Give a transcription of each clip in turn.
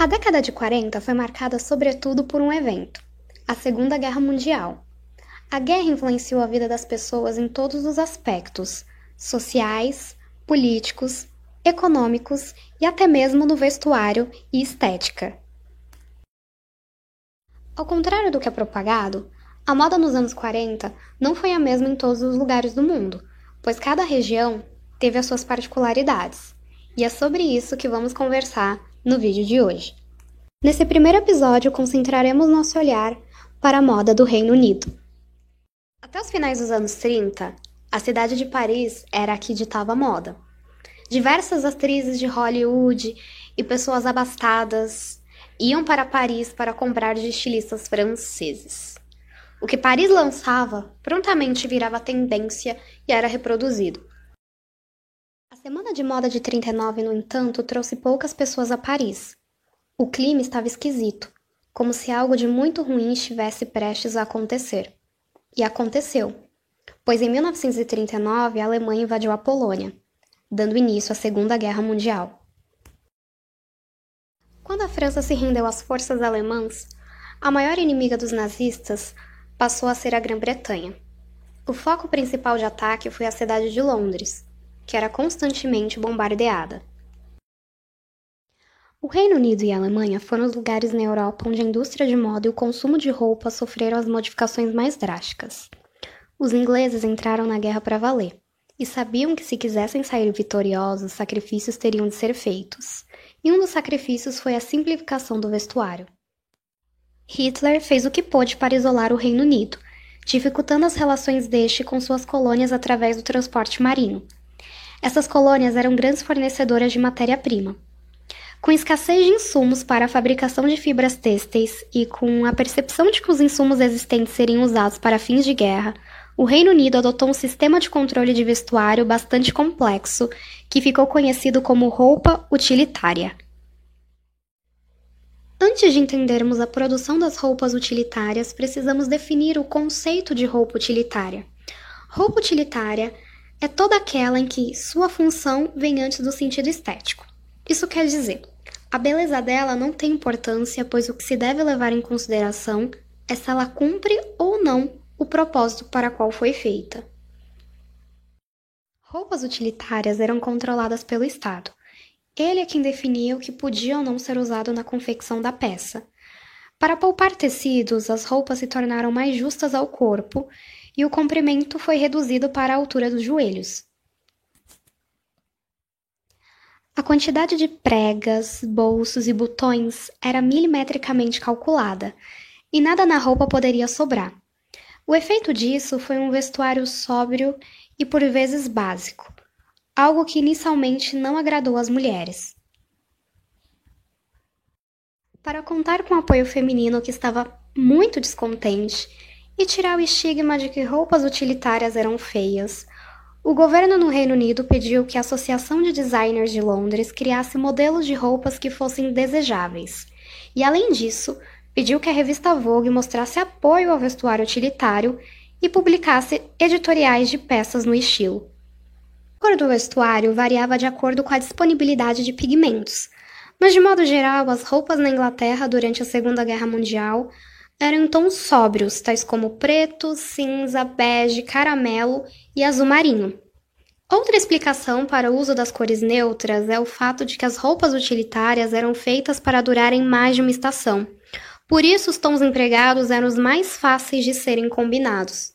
A década de 40 foi marcada sobretudo por um evento, a Segunda Guerra Mundial. A guerra influenciou a vida das pessoas em todos os aspectos sociais, políticos, econômicos e até mesmo no vestuário e estética. Ao contrário do que é propagado, a moda nos anos 40 não foi a mesma em todos os lugares do mundo, pois cada região teve as suas particularidades. E é sobre isso que vamos conversar no vídeo de hoje. Nesse primeiro episódio, concentraremos nosso olhar para a moda do Reino Unido. Até os finais dos anos 30, a cidade de Paris era a que ditava moda. Diversas atrizes de Hollywood e pessoas abastadas iam para Paris para comprar de estilistas franceses. O que Paris lançava prontamente virava tendência e era reproduzido. Semana de Moda de 39, no entanto, trouxe poucas pessoas a Paris. O clima estava esquisito, como se algo de muito ruim estivesse prestes a acontecer. E aconteceu, pois em 1939 a Alemanha invadiu a Polônia, dando início à Segunda Guerra Mundial. Quando a França se rendeu às forças alemãs, a maior inimiga dos nazistas passou a ser a Grã-Bretanha. O foco principal de ataque foi a cidade de Londres, que era constantemente bombardeada. O Reino Unido e a Alemanha foram os lugares na Europa onde a indústria de moda e o consumo de roupas sofreram as modificações mais drásticas. Os ingleses entraram na guerra para valer e sabiam que se quisessem sair vitoriosos, sacrifícios teriam de ser feitos. E um dos sacrifícios foi a simplificação do vestuário. Hitler fez o que pôde para isolar o Reino Unido, dificultando as relações deste com suas colônias através do transporte marino. Essas colônias eram grandes fornecedoras de matéria-prima. Com escassez de insumos para a fabricação de fibras têxteis e com a percepção de que os insumos existentes seriam usados para fins de guerra, o Reino Unido adotou um sistema de controle de vestuário bastante complexo que ficou conhecido como roupa utilitária. Antes de entendermos a produção das roupas utilitárias, precisamos definir o conceito de roupa utilitária. Roupa utilitária é toda aquela em que sua função vem antes do sentido estético. Isso quer dizer, a beleza dela não tem importância, pois o que se deve levar em consideração é se ela cumpre ou não o propósito para qual foi feita. Roupas utilitárias eram controladas pelo Estado, ele é quem definia o que podia ou não ser usado na confecção da peça. Para poupar tecidos, as roupas se tornaram mais justas ao corpo e o comprimento foi reduzido para a altura dos joelhos. A quantidade de pregas, bolsos e botões era milimetricamente calculada, e nada na roupa poderia sobrar. O efeito disso foi um vestuário sóbrio e por vezes básico, algo que inicialmente não agradou às mulheres. Para contar com o apoio feminino que estava muito descontente e tirar o estigma de que roupas utilitárias eram feias, o governo no Reino Unido pediu que a Associação de Designers de Londres criasse modelos de roupas que fossem desejáveis. E além disso, pediu que a revista Vogue mostrasse apoio ao vestuário utilitário e publicasse editoriais de peças no estilo. A cor do vestuário variava de acordo com a disponibilidade de pigmentos, mas de modo geral, as roupas na Inglaterra durante a Segunda Guerra Mundial eram tons sóbrios, tais como preto, cinza, bege, caramelo e azul marinho. Outra explicação para o uso das cores neutras é o fato de que as roupas utilitárias eram feitas para durarem mais de uma estação. Por isso, os tons empregados eram os mais fáceis de serem combinados.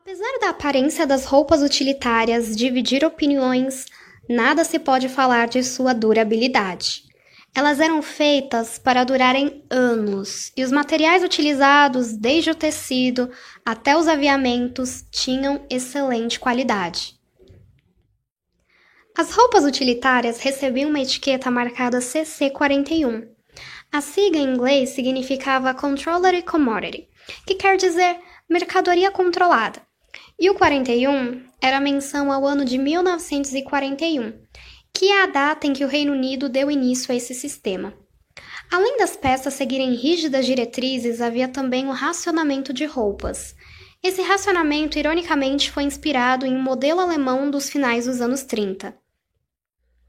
Apesar da aparência das roupas utilitárias dividir opiniões, nada se pode falar de sua durabilidade. Elas eram feitas para durarem anos e os materiais utilizados, desde o tecido até os aviamentos, tinham excelente qualidade. As roupas utilitárias recebiam uma etiqueta marcada CC41. A sigla em inglês significava Controlled Commodity, que quer dizer mercadoria controlada. E o 41 era menção ao ano de 1941, que é a data em que o Reino Unido deu início a esse sistema. Além das peças seguirem rígidas diretrizes, havia também o racionamento de roupas. Esse racionamento, ironicamente, foi inspirado em um modelo alemão dos finais dos anos 30.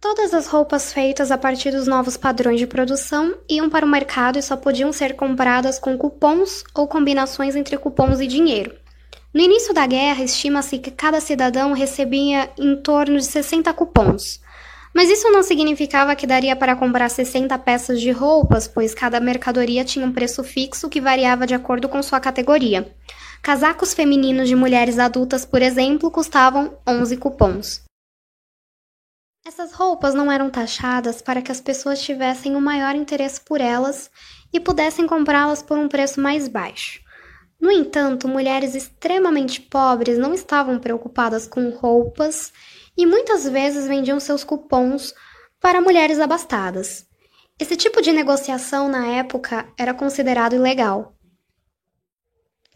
Todas as roupas feitas a partir dos novos padrões de produção iam para o mercado e só podiam ser compradas com cupons ou combinações entre cupons e dinheiro. No início da guerra, estima-se que cada cidadão recebia em torno de 60 cupons. Mas isso não significava que daria para comprar 60 peças de roupas, pois cada mercadoria tinha um preço fixo que variava de acordo com sua categoria. Casacos femininos de mulheres adultas, por exemplo, custavam 11 cupons. Essas roupas não eram taxadas para que as pessoas tivessem um maior interesse por elas e pudessem comprá-las por um preço mais baixo. No entanto, mulheres extremamente pobres não estavam preocupadas com roupas e muitas vezes vendiam seus cupons para mulheres abastadas. Esse tipo de negociação na época era considerado ilegal.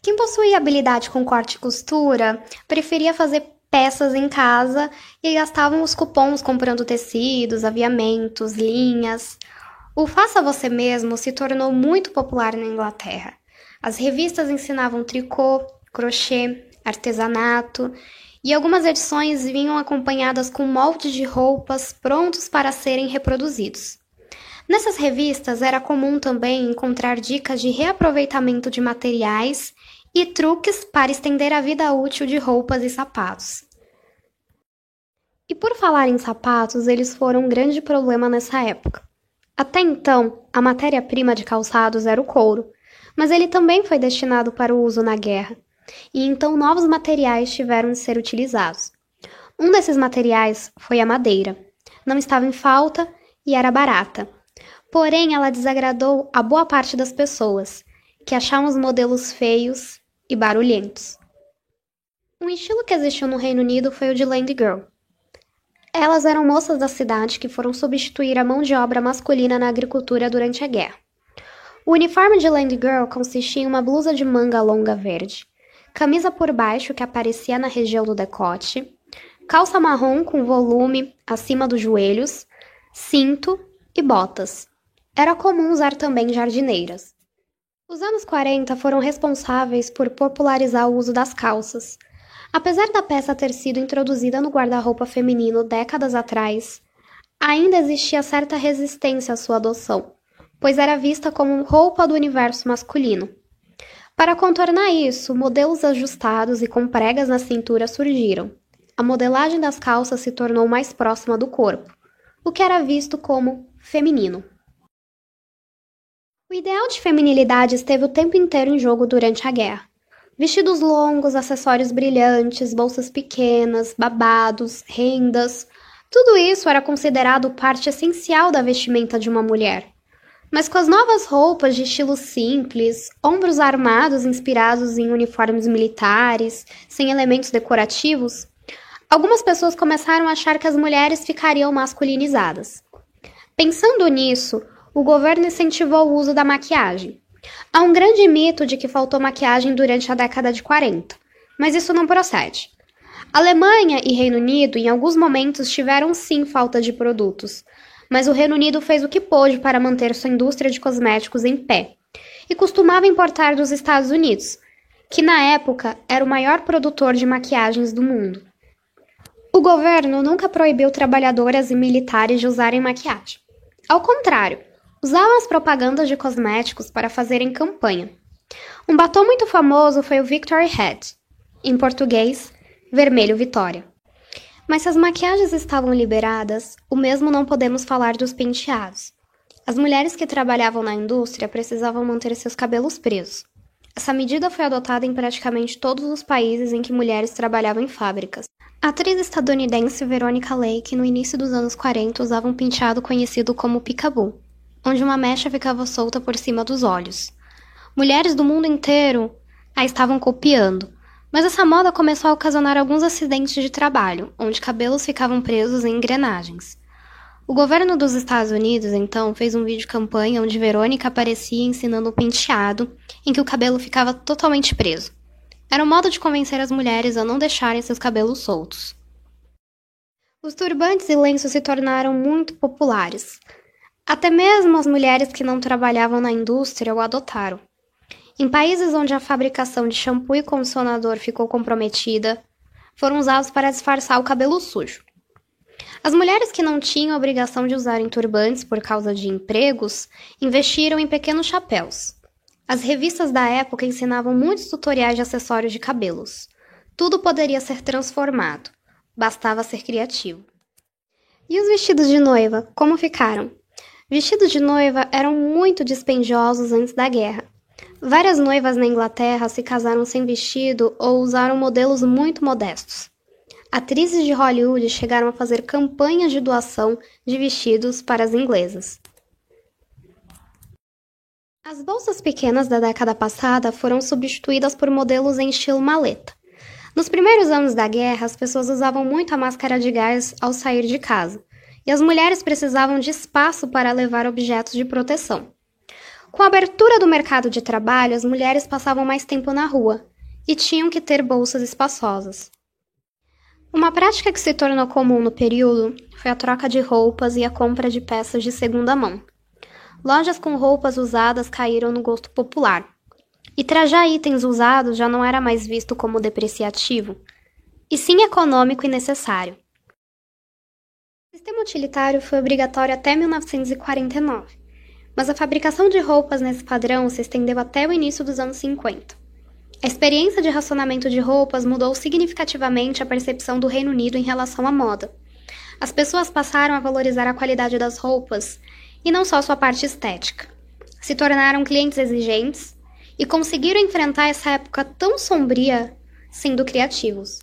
Quem possuía habilidade com corte e costura preferia fazer peças em casa e gastavam os cupons comprando tecidos, aviamentos, linhas. O faça você mesmo se tornou muito popular na Inglaterra. As revistas ensinavam tricô, crochê, artesanato e algumas edições vinham acompanhadas com moldes de roupas prontos para serem reproduzidos. Nessas revistas era comum também encontrar dicas de reaproveitamento de materiais e truques para estender a vida útil de roupas e sapatos. E por falar em sapatos, eles foram um grande problema nessa época. Até então, a matéria-prima de calçados era o couro, mas ele também foi destinado para o uso na guerra, e então novos materiais tiveram de ser utilizados. Um desses materiais foi a madeira. Não estava em falta e era barata. Porém, ela desagradou a boa parte das pessoas, que achavam os modelos feios e barulhentos. Um estilo que existiu no Reino Unido foi o de Land Girl. Elas eram moças da cidade que foram substituir a mão de obra masculina na agricultura durante a guerra. O uniforme de Land Girl consistia em uma blusa de manga longa verde, camisa por baixo que aparecia na região do decote, calça marrom com volume acima dos joelhos, cinto e botas. Era comum usar também jardineiras. Os anos 40 foram responsáveis por popularizar o uso das calças. Apesar da peça ter sido introduzida no guarda-roupa feminino décadas atrás, ainda existia certa resistência à sua adoção, pois era vista como roupa do universo masculino. Para contornar isso, modelos ajustados e com pregas na cintura surgiram. A modelagem das calças se tornou mais próxima do corpo, o que era visto como feminino. O ideal de feminilidade esteve o tempo inteiro em jogo durante a guerra. Vestidos longos, acessórios brilhantes, bolsas pequenas, babados, rendas, tudo isso era considerado parte essencial da vestimenta de uma mulher. Mas com as novas roupas de estilo simples, ombros armados inspirados em uniformes militares, sem elementos decorativos, algumas pessoas começaram a achar que as mulheres ficariam masculinizadas. Pensando nisso, o governo incentivou o uso da maquiagem. Há um grande mito de que faltou maquiagem durante a década de 40, mas isso não procede. Alemanha e Reino Unido, em alguns momentos, tiveram sim falta de produtos, mas o Reino Unido fez o que pôde para manter sua indústria de cosméticos em pé e costumava importar dos Estados Unidos, que na época era o maior produtor de maquiagens do mundo. O governo nunca proibiu trabalhadoras e militares de usarem maquiagem. Ao contrário, usavam as propagandas de cosméticos para fazerem campanha. Um batom muito famoso foi o Victory Head, em português, Vermelho Vitória. Mas se as maquiagens estavam liberadas, o mesmo não podemos falar dos penteados. As mulheres que trabalhavam na indústria precisavam manter seus cabelos presos. Essa medida foi adotada em praticamente todos os países em que mulheres trabalhavam em fábricas. A atriz estadunidense Veronica Lake, no início dos anos 40, usava um penteado conhecido como peekaboo, onde uma mecha ficava solta por cima dos olhos. Mulheres do mundo inteiro a estavam copiando, mas essa moda começou a ocasionar alguns acidentes de trabalho, onde cabelos ficavam presos em engrenagens. O governo dos Estados Unidos, então, fez um vídeo campanha onde Verônica aparecia ensinando o penteado, em que o cabelo ficava totalmente preso. Era um modo de convencer as mulheres a não deixarem seus cabelos soltos. Os turbantes e lenços se tornaram muito populares, até mesmo as mulheres que não trabalhavam na indústria o adotaram. Em países onde a fabricação de shampoo e condicionador ficou comprometida, foram usados para disfarçar o cabelo sujo. As mulheres que não tinham obrigação de usarem turbantes por causa de empregos investiram em pequenos chapéus. As revistas da época ensinavam muitos tutoriais de acessórios de cabelos. Tudo poderia ser transformado, bastava ser criativo. E os vestidos de noiva, como ficaram? Vestidos de noiva eram muito dispendiosos antes da guerra. Várias noivas na Inglaterra se casaram sem vestido ou usaram modelos muito modestos. Atrizes de Hollywood chegaram a fazer campanhas de doação de vestidos para as inglesas. As bolsas pequenas da década passada foram substituídas por modelos em estilo maleta. Nos primeiros anos da guerra, as pessoas usavam muito a máscara de gás ao sair de casa, e as mulheres precisavam de espaço para levar objetos de proteção. Com a abertura do mercado de trabalho, as mulheres passavam mais tempo na rua e tinham que ter bolsas espaçosas. Uma prática que se tornou comum no período foi a troca de roupas e a compra de peças de segunda mão. Lojas com roupas usadas caíram no gosto popular, e trajar itens usados já não era mais visto como depreciativo, e sim econômico e necessário. O sistema utilitário foi obrigatório até 1949, mas a fabricação de roupas nesse padrão se estendeu até o início dos anos 50. A experiência de racionamento de roupas mudou significativamente a percepção do Reino Unido em relação à moda. As pessoas passaram a valorizar a qualidade das roupas e não só sua parte estética. Se tornaram clientes exigentes e conseguiram enfrentar essa época tão sombria sendo criativos.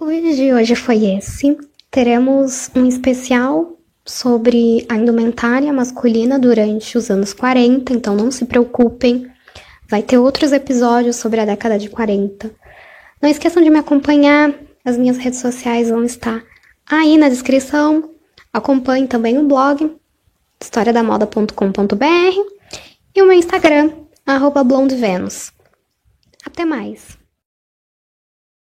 O vídeo de hoje foi esse. Teremos um especial sobre a indumentária masculina durante os anos 40, então não se preocupem. Vai ter outros episódios sobre a década de 40. Não esqueçam de me acompanhar, as minhas redes sociais vão estar aí na descrição. Acompanhe também o blog historiadamoda.com.br e o meu Instagram, arroba. Até mais!